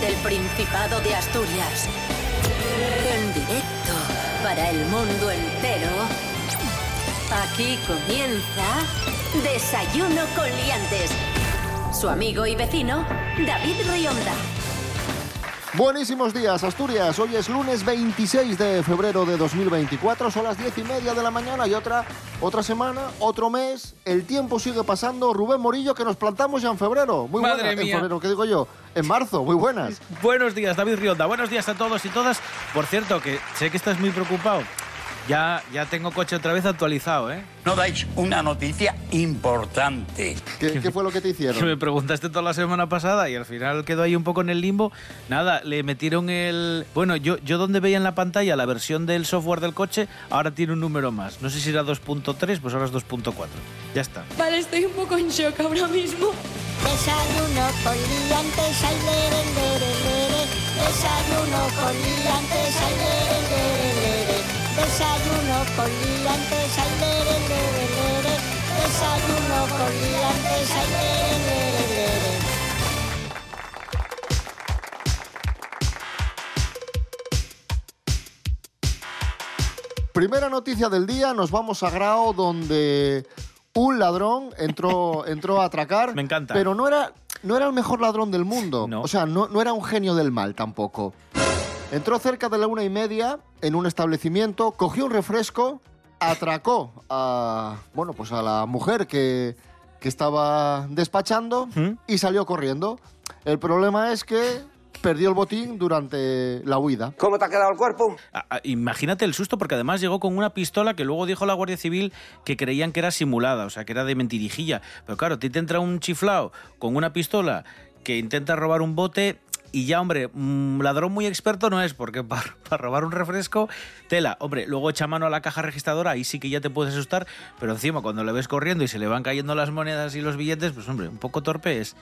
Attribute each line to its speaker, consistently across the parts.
Speaker 1: desde el Principado de Asturias. En directo para el mundo entero. Aquí comienza Desayuno con Liantes. Su amigo y vecino, David Rionda.
Speaker 2: Buenísimos días, Asturias. Hoy es lunes 26 de febrero de 2024. Son las 10 y media de la mañana y otra, otra semana, otro mes. El tiempo sigue pasando. Rubén Morillo, que nos plantamos ya en febrero. Muy
Speaker 3: Madre
Speaker 2: buenas. En
Speaker 3: mía.
Speaker 2: febrero, ¿qué digo yo? En marzo. Muy buenas.
Speaker 3: Buenos días, David Rionda. Buenos días a todos y todas. Por cierto, que sé que estás muy preocupado. Ya, ya tengo coche otra vez actualizado, ¿eh?
Speaker 4: no dais una noticia importante.
Speaker 2: ¿Qué, qué fue lo que te
Speaker 3: Que me
Speaker 2: hicieron?
Speaker 3: preguntaste toda la semana pasada y al final quedó ahí un poco en el limbo. Nada, le metieron el... Bueno, yo, yo donde veía en la pantalla la versión del software del coche, ahora tiene un número más. No sé si era 2.3, pues ahora es 2.4. Ya está.
Speaker 5: Vale, estoy un poco en shock ahora mismo.
Speaker 6: Desayuno con liantes, ay, lere, lere, lere. Desayuno con liantes, ay, lere, lere, lere. Desayuno con liantes, ay, lere, lere, lere. Desayuno con liantes, ay, lere, lere, lere.
Speaker 2: Primera noticia del día. Nos vamos a Grao, donde un ladrón entró, entró a atracar.
Speaker 3: Me encanta.
Speaker 2: Pero no era, no era el mejor ladrón del mundo.
Speaker 3: No.
Speaker 2: O sea, no, no era un genio del mal tampoco. Entró cerca de la una y media en un establecimiento, cogió un refresco, atracó a, bueno, pues a la mujer que, que estaba despachando
Speaker 3: ¿Mm?
Speaker 2: y salió corriendo. El problema es que perdió el botín durante la huida.
Speaker 7: ¿Cómo te ha quedado el cuerpo?
Speaker 3: Ah, ah, Imagínate el susto, porque además llegó con una pistola que luego dijo la Guardia Civil que creían que era simulada, o sea, que era de mentirijilla. Pero claro, a ti te entra un chiflao con una pistola que intenta robar un bote y ya, hombre, un ladrón muy experto no es, porque para, robar un refresco, tela. Hombre, luego echa mano a la caja registradora, ahí sí que ya te puedes asustar, pero encima cuando le ves corriendo y se le van cayendo las monedas y los billetes, pues hombre, un poco torpe es.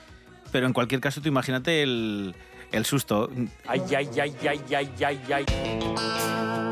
Speaker 3: Pero en cualquier caso, tú imagínate el, el susto.
Speaker 4: Ay, ay, ay, ay, ay, ay, ay.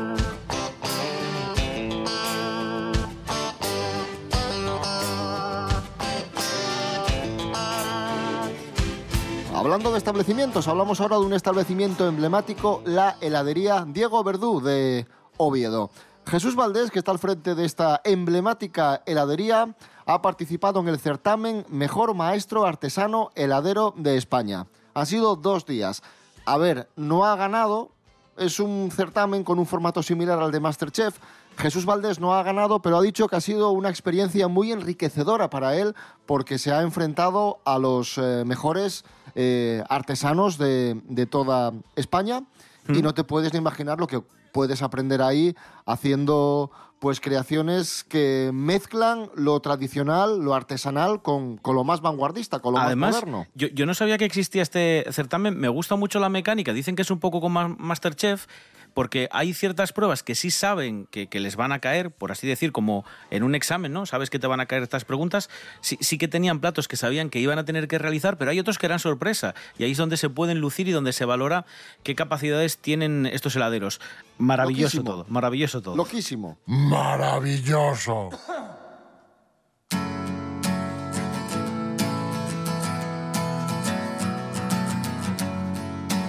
Speaker 2: Hablando de establecimientos, hablamos ahora de un establecimiento emblemático, la heladería Diego Verdú de Oviedo. Jesús Valdés, que está al frente de esta emblemática heladería, ha participado en el certamen Mejor Maestro Artesano Heladero de España. Han sido dos días. A ver, no ha ganado, es un certamen con un formato similar al de Masterchef. Jesús Valdés no ha ganado, pero ha dicho que ha sido una experiencia muy enriquecedora para él porque se ha enfrentado a los eh, mejores eh, artesanos de, de toda España y no te puedes ni imaginar lo que puedes aprender ahí haciendo pues creaciones que mezclan lo tradicional, lo artesanal con, con lo más vanguardista, con lo
Speaker 3: Además,
Speaker 2: más moderno.
Speaker 3: yo, yo no sabía que existía este certamen. Me gusta mucho la mecánica. Dicen que es un poco como Masterchef, porque hay ciertas pruebas que sí saben que, que les van a caer, por así decir, como en un examen, ¿no? Sabes que te van a caer estas preguntas. Sí, sí que tenían platos que sabían que iban a tener que realizar, pero hay otros que eran sorpresa. Y ahí es donde se pueden lucir y donde se valora qué capacidades tienen estos heladeros. Maravilloso
Speaker 2: Loquísimo.
Speaker 3: todo, maravilloso todo.
Speaker 2: Loquísimo.
Speaker 8: Maravilloso.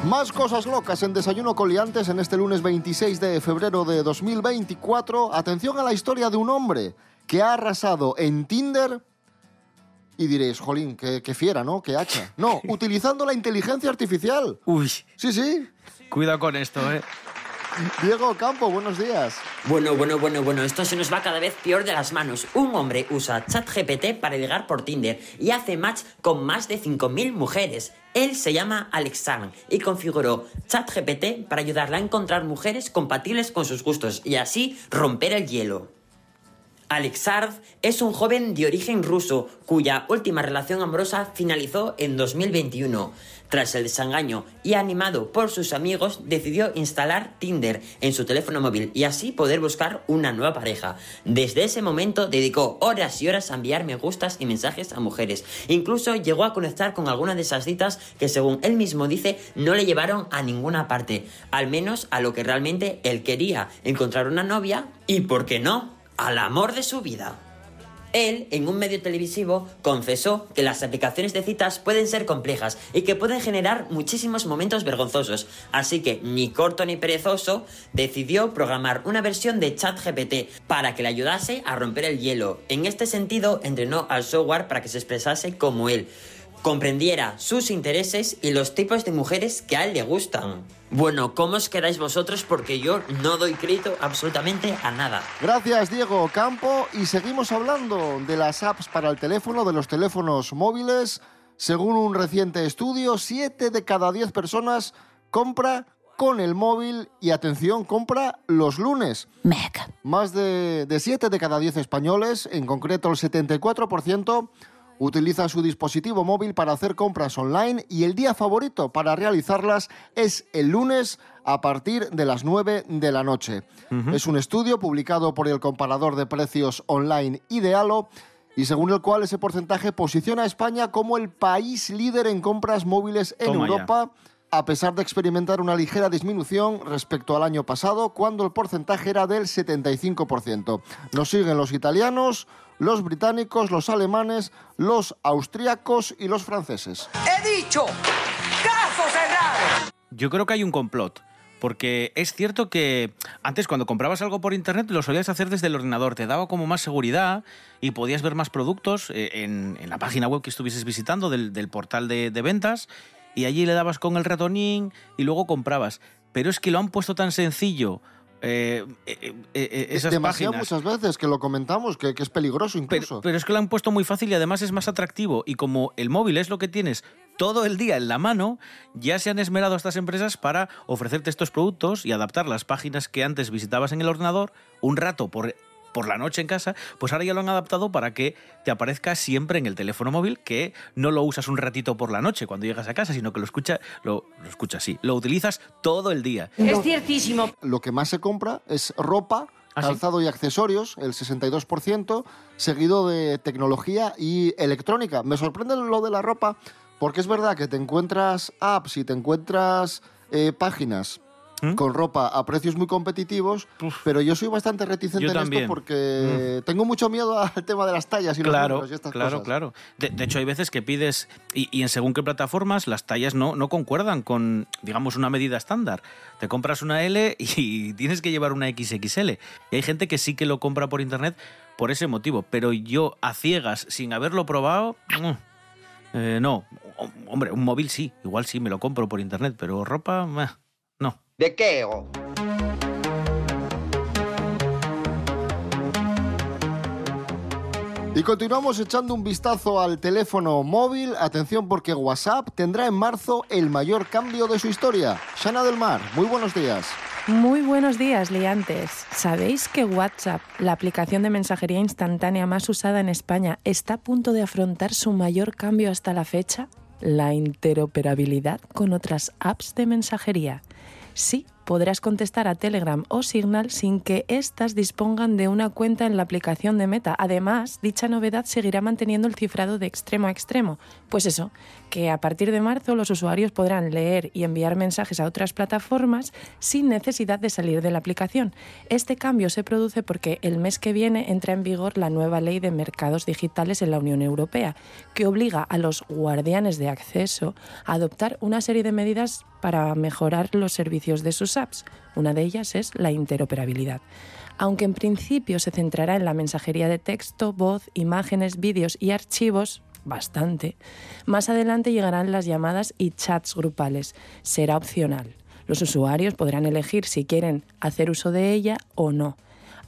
Speaker 2: Más cosas locas en Desayuno Coliantes en este lunes 26 de febrero de 2024. Atención a la historia de un hombre que ha arrasado en Tinder. Y diréis, jolín, qué, qué fiera, ¿no? Qué hacha. No, utilizando la inteligencia artificial.
Speaker 3: Uy,
Speaker 2: Sí, sí.
Speaker 3: cuidado con esto, ¿eh?
Speaker 2: Diego Campo, buenos días.
Speaker 9: Bueno, bueno, bueno, bueno, esto se nos va cada vez peor de las manos. Un hombre usa ChatGPT para ligar por Tinder y hace match con más de 5.000 mujeres. Él se llama Alex Sang y configuró ChatGPT para ayudarle a encontrar mujeres compatibles con sus gustos y así romper el hielo. Alexard es un joven de origen ruso cuya última relación amorosa finalizó en 2021. Tras el desengaño y animado por sus amigos, decidió instalar Tinder en su teléfono móvil y así poder buscar una nueva pareja. Desde ese momento dedicó horas y horas a enviar me gustas y mensajes a mujeres. Incluso llegó a conectar con algunas de esas citas que según él mismo dice no le llevaron a ninguna parte, al menos a lo que realmente él quería, encontrar una novia y, ¿por qué no?, al amor de su vida. Él, en un medio televisivo, confesó que las aplicaciones de citas pueden ser complejas y que pueden generar muchísimos momentos vergonzosos. Así que, ni corto ni perezoso, decidió programar una versión de ChatGPT para que le ayudase a romper el hielo. En este sentido, entrenó al software para que se expresase como él comprendiera sus intereses y los tipos de mujeres que a él le gustan. Bueno, ¿cómo os quedáis vosotros? Porque yo no doy crédito absolutamente a nada.
Speaker 2: Gracias, Diego Campo. Y seguimos hablando de las apps para el teléfono, de los teléfonos móviles. Según un reciente estudio, 7 de cada 10 personas compra con el móvil y atención, compra los lunes.
Speaker 1: Mec.
Speaker 2: Más de, de 7 de cada 10 españoles, en concreto el 74%, utiliza su dispositivo móvil para hacer compras online y el día favorito para realizarlas es el lunes a partir de las 9 de la noche. Es un estudio publicado por el comparador de precios online Idealo y según el cual ese porcentaje posiciona a España como el país líder en compras móviles en
Speaker 3: Toma ya.
Speaker 2: Europa a pesar de experimentar una ligera disminución respecto al año pasado, cuando el porcentaje era del 75%. Nos siguen los italianos, los británicos, los alemanes, los austriacos y los franceses.
Speaker 7: He dicho, caso cerrado.
Speaker 3: Yo creo que hay un complot. Porque es cierto que antes cuando comprabas algo por internet lo solías hacer desde el ordenador, te daba como más seguridad y podías ver más productos eh, en, en la página web que estuvieses visitando del, del portal de, de ventas y allí le dabas con el ratonín y luego comprabas. Pero es que lo han puesto tan sencillo eh, eh, eh, eh, esas
Speaker 2: Demasiado
Speaker 3: páginas.
Speaker 2: muchas veces que lo comentamos, que, que es peligroso incluso.
Speaker 3: Pero, pero es que lo han puesto muy fácil y además es más atractivo. Y como el móvil es lo que tienes todo el día en la mano, ya se han esmerado estas empresas para ofrecerte estos productos y adaptar las páginas que antes visitabas en el ordenador un rato por, por la noche en casa, pues ahora ya lo han adaptado para que te aparezca siempre en el teléfono móvil, que no lo usas un ratito por la noche cuando llegas a casa, sino que lo escucha, lo, lo escuchas sí, lo utilizas todo el día.
Speaker 5: Es ciertísimo.
Speaker 2: Lo que más se compra es ropa,
Speaker 3: ¿Ah, sí?
Speaker 2: calzado y accesorios, el 62%, seguido de tecnología y electrónica. Me sorprende lo de la ropa porque es verdad que te encuentras apps y te encuentras eh, páginas
Speaker 3: ¿Mm?
Speaker 2: con ropa a precios muy competitivos, pero yo soy bastante reticente
Speaker 3: Yo
Speaker 2: en
Speaker 3: también. Mm.
Speaker 2: esto porque tengo mucho miedo al tema de las tallas y los
Speaker 3: Claro,
Speaker 2: números y estas
Speaker 3: claro,
Speaker 2: cosas.
Speaker 3: claro. De, de hecho, hay veces que pides, y, y en según qué plataformas, las tallas no, no concuerdan con, digamos, una medida estándar. Te compras una L y tienes que llevar una XXL. Y hay gente que sí que lo compra por internet por ese motivo. Pero yo, a ciegas, sin haberlo probado, mm, eh, no. Hombre, un móvil sí, igual sí me lo compro por internet, pero ropa, meh.
Speaker 7: ¿De qué? oh?
Speaker 2: Y continuamos echando un vistazo al teléfono móvil. Atención porque WhatsApp tendrá en marzo el mayor cambio de su historia. Shana del Mar, muy buenos días.
Speaker 10: Muy buenos días, liantes. ¿Sabéis que WhatsApp, la aplicación de mensajería instantánea más usada en España, está a punto de afrontar su mayor cambio hasta la fecha? La interoperabilidad con otras apps de mensajería. Sí, podrás contestar a Telegram o Signal sin que éstas dispongan de una cuenta en la aplicación de Meta. Además, dicha novedad seguirá manteniendo el cifrado de extremo a extremo. Pues eso, que a partir de marzo los usuarios podrán leer y enviar mensajes a otras plataformas sin necesidad de salir de la aplicación. Este cambio se produce porque el mes que viene entra en vigor la nueva ley de mercados digitales en la Unión Europea, que obliga a los guardianes de acceso a adoptar una serie de medidas para mejorar los servicios de sus apps. Una de ellas es la interoperabilidad. Aunque en principio se centrará en la mensajería de texto, voz, imágenes, vídeos y archivos, bastante, más adelante llegarán las llamadas y chats grupales. Será opcional. Los usuarios podrán elegir si quieren hacer uso de ella o no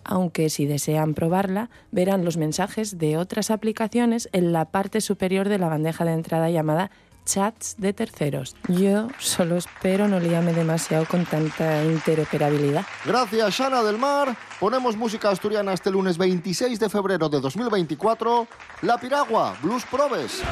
Speaker 10: aunque si desean probarla, verán los mensajes de otras aplicaciones en la parte superior de la bandeja de entrada llamada chats de terceros. Yo solo espero no liarme demasiado con tanta interoperabilidad.
Speaker 2: Gracias, Shana del Mar. Ponemos música asturiana este lunes 26 de febrero de 2024. La Piragua, Blues Probes.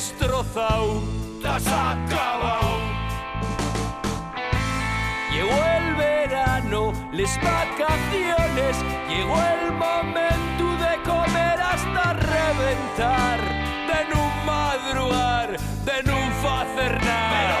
Speaker 4: Destrozado, has acabado. Llegó el verano, las vacaciones, llegó el momento de comer hasta reventar, de no madrugar, de no hacer.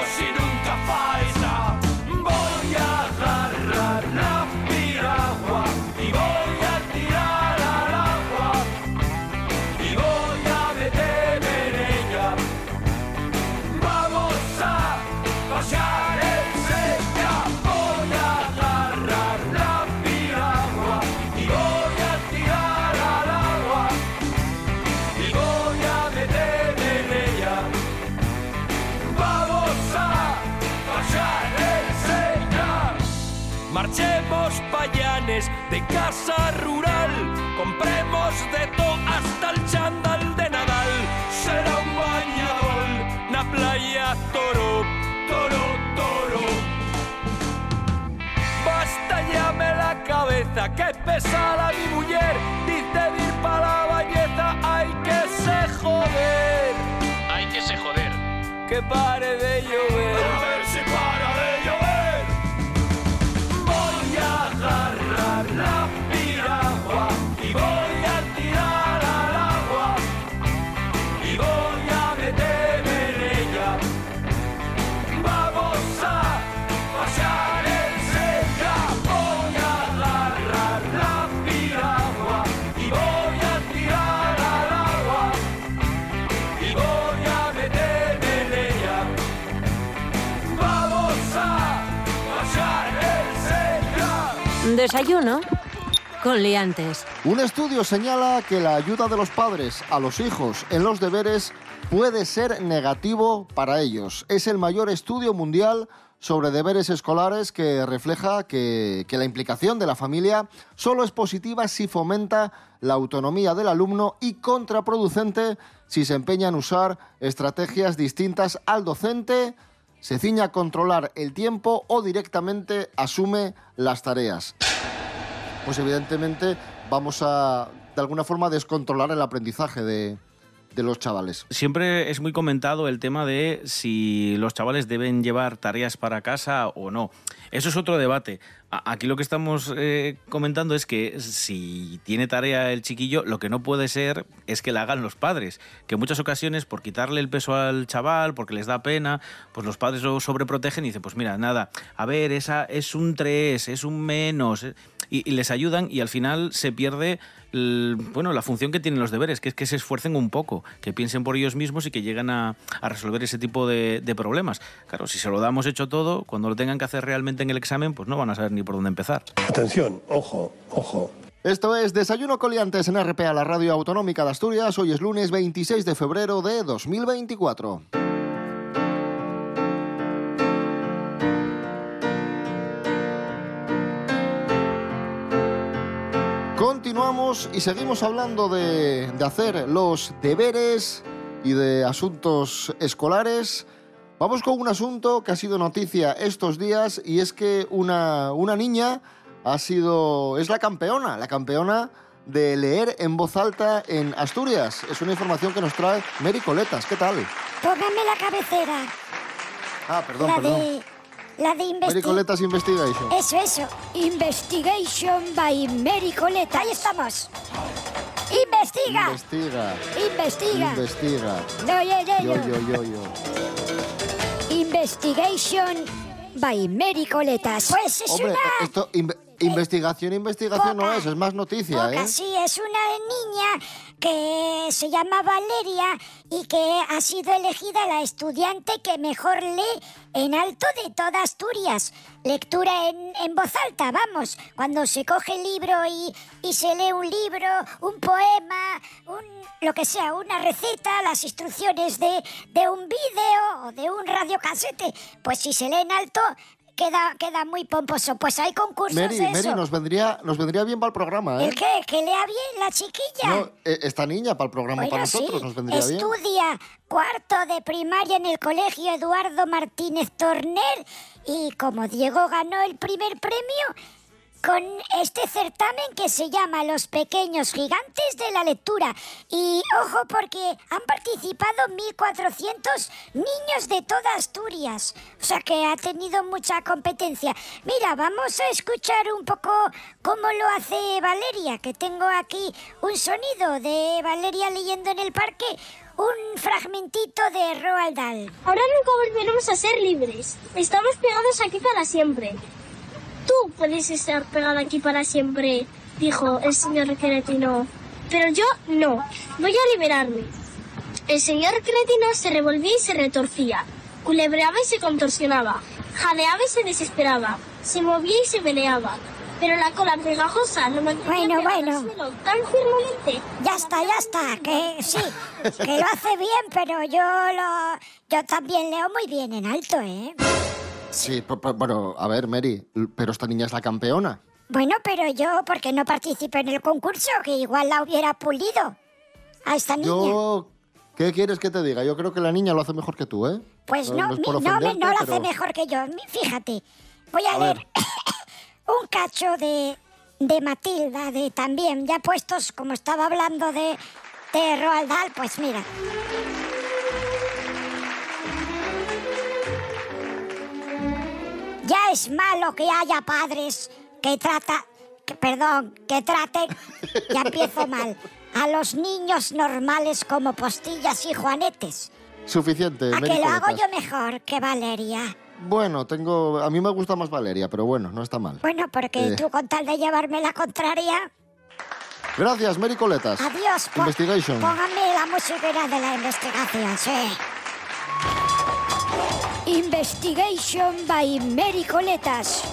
Speaker 4: Casa rural, compremos de todo hasta el chándal de Nadal. Será un bañador, na playa toro, toro, toro. Basta llame la cabeza, que pesada mi mujer, dice ir para la bañeza, hay que se joder. Hay que se joder. Que pare de llover. A ver si para
Speaker 1: Desayuno con liantes.
Speaker 2: Un estudio señala que la ayuda de los padres a los hijos en los deberes puede ser negativo para ellos. Es el mayor estudio mundial sobre deberes escolares que refleja que, que la implicación de la familia solo es positiva si fomenta la autonomía del alumno y contraproducente si se empeña en usar estrategias distintas al docente, se ciña a controlar el tiempo o directamente asume las tareas. Pues evidentemente vamos a, de alguna forma, descontrolar el aprendizaje de, de los chavales.
Speaker 3: Siempre es muy comentado el tema de si los chavales deben llevar tareas para casa o no. Eso es otro debate. Aquí lo que estamos eh, comentando es que si tiene tarea el chiquillo, lo que no puede ser es que la hagan los padres. Que en muchas ocasiones, por quitarle el peso al chaval, porque les da pena, pues los padres lo sobreprotegen y dicen, pues mira, nada, a ver, esa es un 3, es un menos, eh, y, y les ayudan y al final se pierde el- bueno, la función que tienen los deberes, que es que se esfuercen un poco, que piensen por ellos mismos y que lleguen a, a resolver ese tipo de, de problemas. Claro, si se lo damos hecho todo, cuando lo tengan que hacer realmente en el examen, pues no van a saber ni por dónde empezar.
Speaker 8: Atención, ojo, ojo.
Speaker 2: Esto es Desayuno Coliantes en RPA, la radio autonómica de Asturias. Hoy es lunes 26 de febrero de 2024. Y seguimos hablando de, de hacer los deberes y de asuntos escolares. Vamos con un asunto que ha sido noticia estos días y es que una, una niña ha sido, es la campeona, la campeona de leer en voz alta en Asturias. Es una información que nos trae Mary Coletas. ¿Qué tal?
Speaker 6: Póngame la cabecera.
Speaker 2: Ah, perdón,
Speaker 6: la
Speaker 2: perdón.
Speaker 6: de. La de
Speaker 2: Mary
Speaker 6: investigación.
Speaker 2: Coletas Investigation.
Speaker 6: Eso, eso. Investigation by Mary Coleta. Ahí estamos. Investiga.
Speaker 2: Investiga.
Speaker 6: Investiga.
Speaker 2: Investiga.
Speaker 6: No, yo, yo,
Speaker 2: Yo,
Speaker 6: yo.
Speaker 2: yo, yo, yo.
Speaker 6: Investigation by Mary Coletas. Pues es
Speaker 2: Hombre,
Speaker 6: una.
Speaker 2: esto, inve- investigación, investigación no es, es más noticia,
Speaker 6: Poca,
Speaker 2: ¿eh?
Speaker 6: sí, es una niña que se llama Valeria y que ha sido elegida la estudiante que mejor lee en alto de toda Asturias. Lectura en, en voz alta, vamos. Cuando se coge el libro y, y se lee un libro, un poema, un, lo que sea, una receta, las instrucciones de, de un vídeo o de un radiocasete, pues si se lee en alto... Queda, queda muy pomposo. Pues hay concursos
Speaker 2: Mary,
Speaker 6: de
Speaker 2: Mary, nos vendría, nos vendría bien para el programa, ¿eh?
Speaker 6: ¿El qué? ¿Que lea bien la chiquilla?
Speaker 2: No, eh, esta niña para el programa para nosotros
Speaker 6: sí.
Speaker 2: nos vendría bien.
Speaker 6: Estudia cuarto de primaria en el colegio Eduardo Martínez Torner y como Diego ganó el primer premio, con este certamen que se llama Los Pequeños Gigantes de la Lectura. Y ojo porque han participado 1.400 niños de toda Asturias. O sea que ha tenido mucha competencia. Mira, vamos a escuchar un poco cómo lo hace Valeria, que tengo aquí un sonido de Valeria leyendo en el parque un fragmentito de Roald Dahl.
Speaker 11: Ahora nunca volveremos a ser libres. Estamos pegados aquí para siempre. Tú puedes estar pegado aquí para siempre, dijo el señor Cretino. Pero yo no. Voy a liberarme. El señor Cretino se revolvía y se retorcía. Culebreaba y se contorsionaba. Jadeaba y se desesperaba. Se movía y se peleaba. Pero la cola pegajosa lo mantenía
Speaker 6: Bueno, bueno.
Speaker 11: suelo tan firmemente.
Speaker 6: Ya está, ya está, que sí, que lo hace bien, pero yo lo... Yo también leo muy bien en alto, ¿eh?
Speaker 2: Sí, bueno, a ver, Mary, pero esta niña es la campeona.
Speaker 6: Bueno, pero yo, porque no participé en el concurso, que igual la hubiera pulido a esta niña.
Speaker 2: Yo... ¿Qué quieres que te diga? Yo creo que la niña lo hace mejor que tú, ¿eh?
Speaker 6: Pues no,
Speaker 2: es
Speaker 6: mi-
Speaker 2: por
Speaker 6: no, no lo hace
Speaker 2: pero-
Speaker 6: mejor que yo. Fíjate, voy a,
Speaker 2: A
Speaker 6: leer
Speaker 2: ver.
Speaker 6: un cacho de, de Matilda, de también, ya puestos, como estaba hablando de, de Roald Dahl, pues mira. Ya es malo que haya padres que trata, que, perdón, que traten, ya empiezo mal, a los niños normales como postillas y juanetes.
Speaker 2: Suficiente,
Speaker 6: A que lo hago yo mejor que Valeria.
Speaker 2: Bueno, tengo... A mí me gusta más Valeria, pero bueno, no está mal.
Speaker 6: Bueno, porque
Speaker 2: Eh.
Speaker 6: tú con tal de llevarme la contraria.
Speaker 2: Gracias, Mary Coletas.
Speaker 6: Adiós. po-
Speaker 2: Investigation.
Speaker 6: Póngame la musiquera de la investigación, sí. Investigation by Mary Coletas.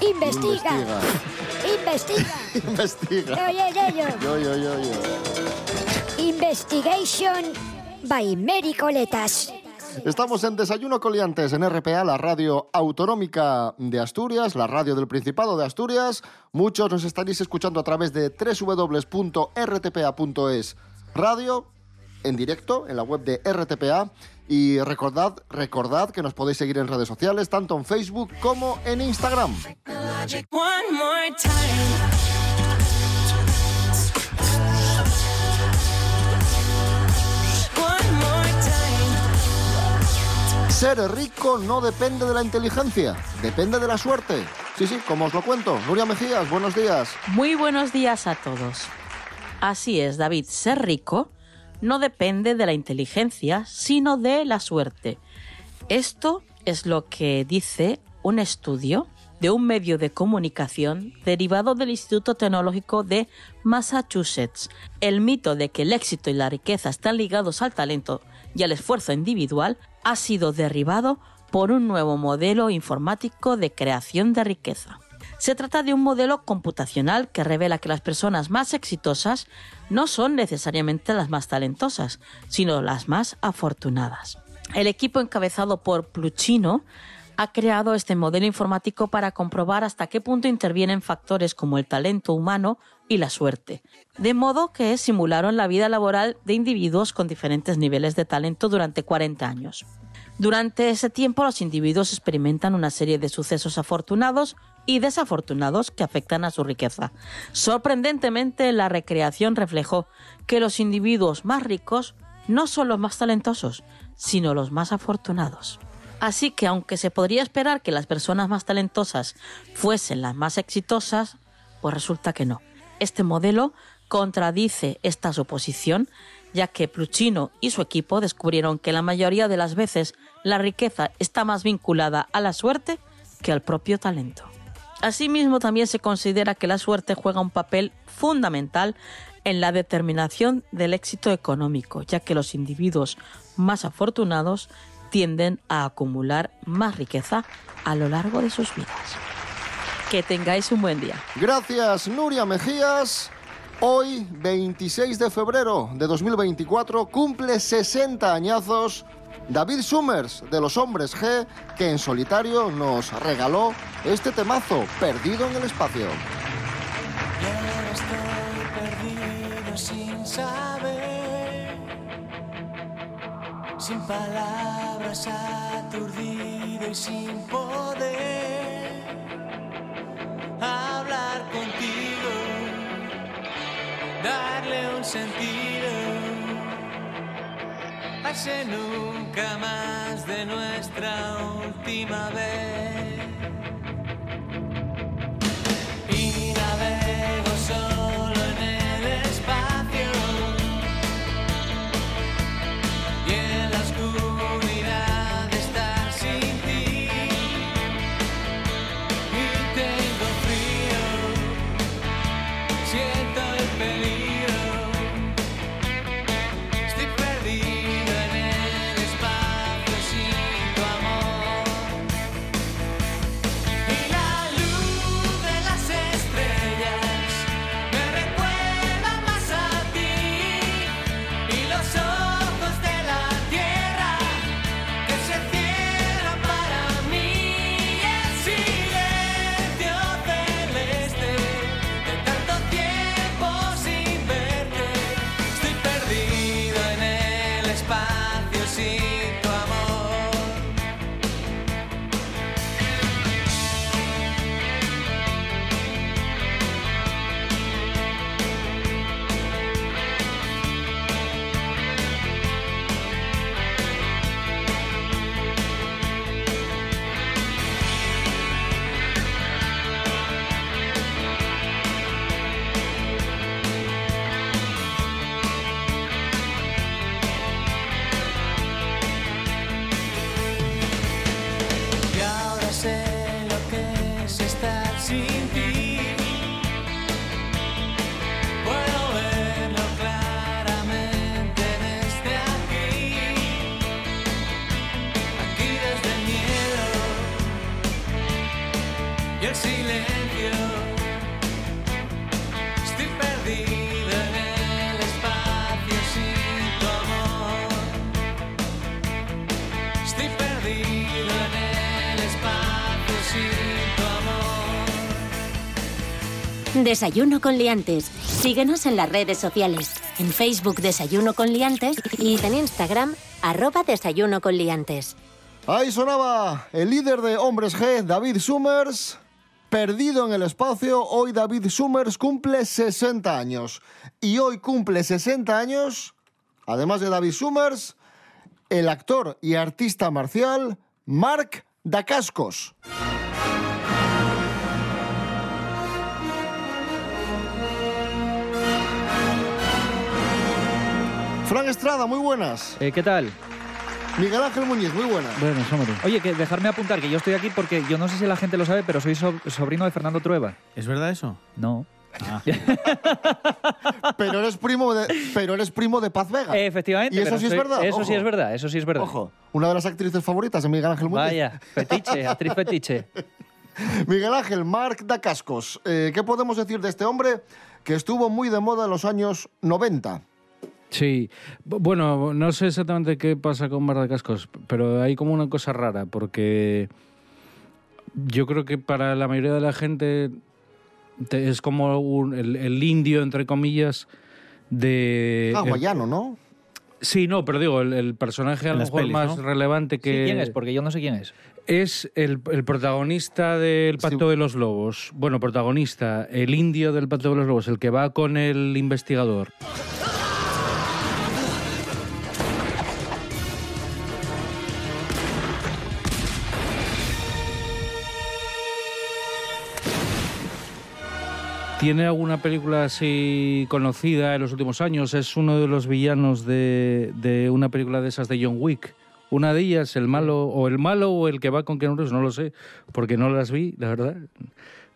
Speaker 6: Investiga. Investiga.
Speaker 2: Investiga.
Speaker 6: Oye, yo, yo.
Speaker 2: Yo, yo, yo, yo.
Speaker 6: Investigation by Mary Coletas.
Speaker 2: Estamos en Desayuno Coliantes en RPA, la radio autonómica de Asturias, la radio del Principado de Asturias. Muchos nos estaréis escuchando a través de www.rtpa.es radio en directo en la web de RTPA y recordad, recordad que nos podéis seguir en redes sociales tanto en Facebook como en Instagram. Ser rico no depende de la inteligencia, depende de la suerte. Sí, sí, como os lo cuento. Nuria Mejías, buenos días.
Speaker 12: Muy buenos días a todos. Así es, David, ser rico no depende de la inteligencia, sino de la suerte. Esto es lo que dice un estudio de un medio de comunicación derivado del Instituto Tecnológico de Massachusetts. El mito de que el éxito y la riqueza están ligados al talento y al esfuerzo individual ha sido derribado por un nuevo modelo informático de creación de riqueza. Se trata de un modelo computacional que revela que las personas más exitosas no son necesariamente las más talentosas, sino las más afortunadas. El equipo encabezado por Pluchino ha creado este modelo informático para comprobar hasta qué punto intervienen factores como el talento humano y la suerte, de modo que simularon la vida laboral de individuos con diferentes niveles de talento durante 40 años. Durante ese tiempo los individuos experimentan una serie de sucesos afortunados y desafortunados que afectan a su riqueza. Sorprendentemente, la recreación reflejó que los individuos más ricos no son los más talentosos, sino los más afortunados. Así que aunque se podría esperar que las personas más talentosas fuesen las más exitosas, pues resulta que no. Este modelo contradice esta suposición, ya que Pluchino y su equipo descubrieron que la mayoría de las veces la riqueza está más vinculada a la suerte que al propio talento. Asimismo, también se considera que la suerte juega un papel fundamental en la determinación del éxito económico, ya que los individuos más afortunados tienden a acumular más riqueza a lo largo de sus vidas. Que tengáis un buen día.
Speaker 2: Gracias, Nuria Mejías. Hoy, 26 de febrero de 2024, cumple 60 añazos David Summers de los Hombres G, que en solitario nos regaló este temazo, Perdido en el Espacio.
Speaker 13: Sin palabras, aturdido y sin poder hablar contigo, darle un sentido a ese nunca más de nuestra última vez. Y navego solo. believe.
Speaker 1: Desayuno con liantes. Síguenos en las redes sociales. En Facebook Desayuno con liantes y en Instagram arroba Desayuno con liantes.
Speaker 2: Ahí sonaba el líder de Hombres G, David Summers, perdido en el espacio. Hoy David Summers cumple 60 años. Y hoy cumple 60 años, además de David Summers, el actor y artista marcial Marc Dacascos. Fran Estrada, muy buenas.
Speaker 14: Eh, ¿Qué tal?
Speaker 2: Miguel Ángel Muñiz, muy buenas.
Speaker 14: Bueno, hombre. Oye, que dejarme apuntar que yo estoy aquí porque yo no sé si la gente lo sabe, pero soy so- sobrino de Fernando Trueba.
Speaker 3: ¿Es verdad eso?
Speaker 14: No.
Speaker 2: Pero eres primo de, pero eres primo de Paz Vega.
Speaker 14: Efectivamente.
Speaker 2: Y eso sí es verdad.
Speaker 14: Eso sí es verdad, eso sí es verdad.
Speaker 2: Ojo, una de las actrices favoritas de Miguel Ángel Muñiz.
Speaker 14: Vaya, fetiche, actriz fetiche.
Speaker 2: Miguel Ángel, Marc Dacascos. Eh, ¿Qué podemos decir de este hombre que estuvo muy de moda en los años 90?
Speaker 15: Sí, Bu- bueno, no sé exactamente qué pasa con Mar de Cascos, pero hay como una cosa rara, porque yo creo que para la mayoría de la gente te- es como un- el, el indio, entre comillas, de...
Speaker 2: Hawaiano, ¿no?
Speaker 15: Sí, no, pero digo, el, el personaje a lo mejor
Speaker 14: pelis,
Speaker 15: más
Speaker 14: ¿no?
Speaker 15: relevante que...
Speaker 14: Sí, ¿Quién es? Porque yo no sé quién es.
Speaker 15: Es el, el protagonista del Pacto de los Lobos. Bueno, protagonista, el indio del Pacto de los Lobos, el que va con el investigador. ¿Tiene alguna película así conocida en los últimos años? Es uno de los villanos de, de una película de esas de John Wick. Una de ellas, el malo, o el malo o el que va con Keanu no lo sé, porque no las vi, la verdad.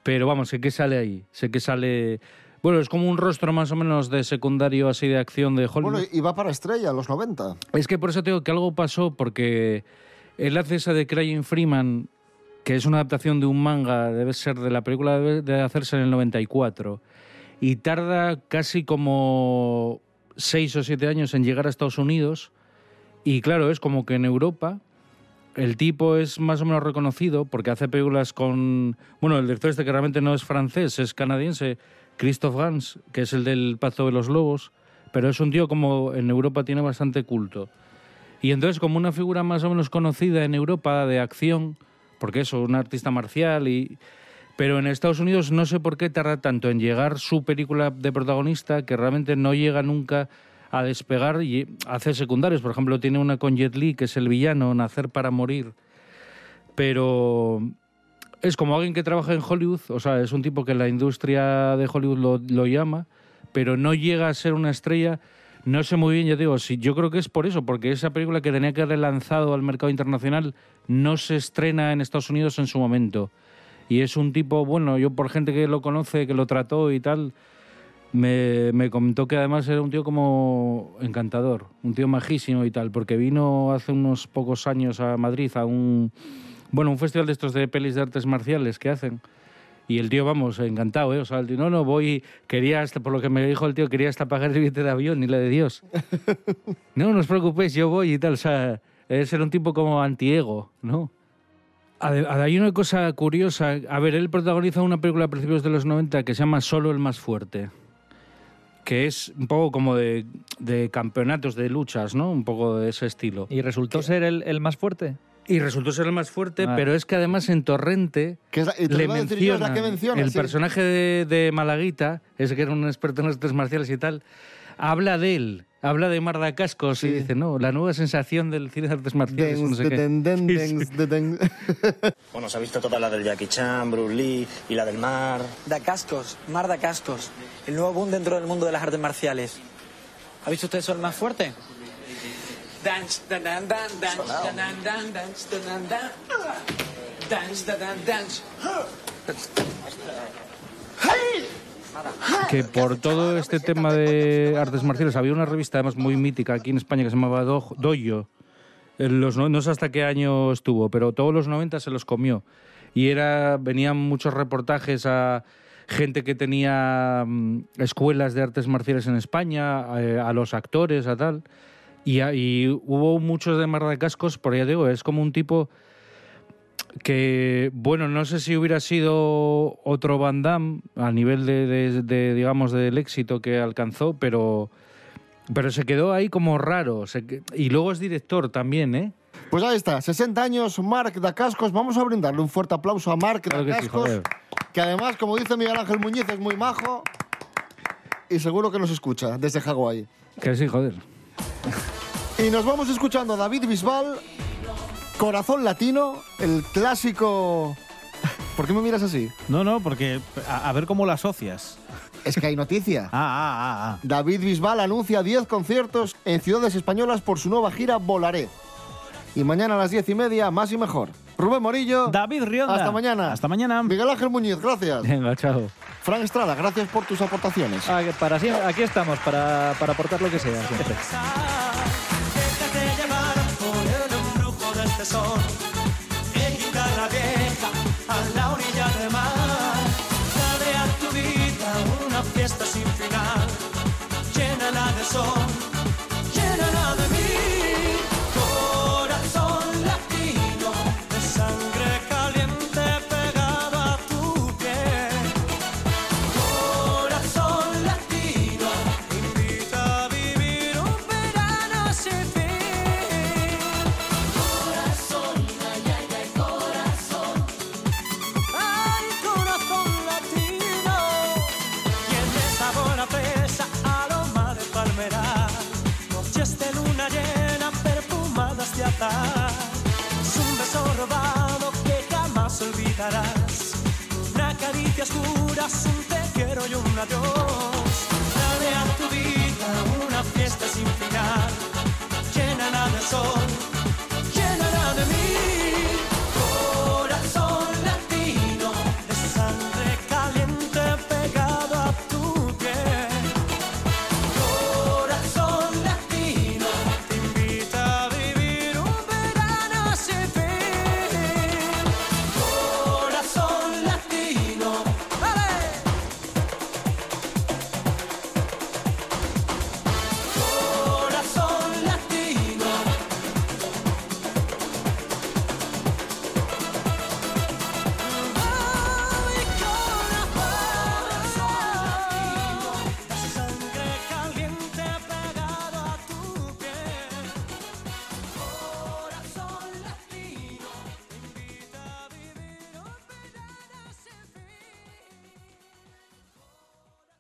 Speaker 15: Pero vamos, sé que sale ahí, sé que sale... Bueno, es como un rostro más o menos de secundario así de acción de Hollywood.
Speaker 2: Bueno, y va para estrella, los 90.
Speaker 15: Es que por eso te digo que algo pasó, porque él hace esa de Crying Freeman, que es una adaptación de un manga, debe ser de la película, debe de hacerse en el 94, y tarda casi como seis o siete años en llegar a Estados Unidos, y claro, es como que en Europa el tipo es más o menos reconocido porque hace películas con... Bueno, el director este que realmente no es francés, es canadiense, Christoph Gans, que es el del Pacto de los Lobos, pero es un tío como en Europa tiene bastante culto. Y entonces como una figura más o menos conocida en Europa de acción, porque eso, un artista marcial y... Pero en Estados Unidos no sé por qué tarda tanto en llegar su película de protagonista que realmente no llega nunca a despegar y hace secundarios. Por ejemplo, tiene una con Jet Li, que es el villano, Nacer para Morir. Pero es como alguien que trabaja en Hollywood, o sea, es un tipo que la industria de Hollywood lo, lo llama, pero no llega a ser una estrella. No sé muy bien, yo digo, si yo creo que es por eso, porque esa película que tenía que haber lanzado al mercado internacional no se estrena en Estados Unidos en su momento. Y es un tipo, bueno, yo por gente que lo conoce, que lo trató y tal, me, me comentó que además era un tío como encantador, un tío majísimo y tal, porque vino hace unos pocos años a Madrid a un, bueno, un festival de estos de pelis de artes marciales que hacen. Y el tío, vamos, encantado, ¿eh? O sea, el tío, no, no, voy, quería hasta, por lo que me dijo el tío, quería hasta pagar el billete de avión, ni la de Dios. no, no os preocupéis, yo voy y tal, o sea, es ser un tipo como antiego, ¿no? Hay una cosa curiosa. A ver, él protagoniza una película a principios de los 90 que se llama Solo el más fuerte. Que es un poco como de, de campeonatos de luchas, ¿no? Un poco de ese estilo.
Speaker 14: ¿Y resultó ser el, el más fuerte?
Speaker 15: Y resultó ser el más fuerte,
Speaker 14: Ah.
Speaker 15: pero es que además en Torrente
Speaker 2: Que es la-
Speaker 15: le
Speaker 2: iba a decir yo, es la
Speaker 15: mencionan
Speaker 2: que menciona,
Speaker 15: el
Speaker 2: sí.
Speaker 15: personaje de, de Malaguita, ese que era un experto en artes marciales y tal, habla de él, habla de Marda Cascos y dice, no, la nueva sensación del cine de artes marciales. no sé
Speaker 2: de
Speaker 15: qué.
Speaker 2: den, den,
Speaker 15: Sí,
Speaker 2: dens,
Speaker 15: sí.
Speaker 2: de den.
Speaker 16: Bueno, se ha visto toda la del Jackie Chan, Bruce Lee y la del mar.
Speaker 17: Da cascos, mar da cascos. El nuevo boom dentro del mundo de las artes marciales. ¿Ha visto usted Sol más fuerte?
Speaker 13: Dance, dan, dan, dan, dance, dan, dan, dan, dance, dan, dan, dan. Dance, dan, dan, dance.
Speaker 15: que por todo este tema de artes marciales había una revista además muy mítica aquí en España que se llamaba Do- Doyo. En los, no, sé hasta qué año estuvo, pero todos los 90 se los comió. Y era venían muchos reportajes a gente que tenía mm, escuelas de artes marciales en España, a, a los actores, a tal. Y, hubo muchos de Mardacascos, por ya digo, es como un tipo que, bueno, no sé si hubiera sido otro Van Damme a nivel de, de- de, digamos, del éxito que alcanzó, pero, pero se quedó ahí como raro. se y luego es director también, ¿eh?
Speaker 2: Pues ahí está, 60 años, Marc Dacascos. Vamos a brindarle un fuerte aplauso a Marc
Speaker 15: Claro que sí,
Speaker 2: Dacascos, que además, como dice Miguel Ángel Muñiz, es muy majo y seguro que nos escucha desde Hawái.
Speaker 15: Que sí, joder.
Speaker 2: Y nos vamos escuchando a David Bisbal, Corazón Latino, el clásico... ¿Por qué me miras así?
Speaker 3: No, no, porque a, a ver cómo lo asocias.
Speaker 2: Es que hay noticia.
Speaker 3: Ah, ah, ah, ah.
Speaker 2: David Bisbal anuncia 10 conciertos en ciudades españolas por su nueva gira Volaré. Y mañana a las 10 y media, más y mejor. Rubén Morillo.
Speaker 3: David Rionda.
Speaker 2: Hasta mañana.
Speaker 3: Hasta mañana.
Speaker 2: Miguel Ángel Muñiz, gracias.
Speaker 15: Venga, chao.
Speaker 2: Frank Estrada, gracias por tus aportaciones.
Speaker 14: Ah, para siempre- aquí estamos, para, para aportar lo que sea. siempre.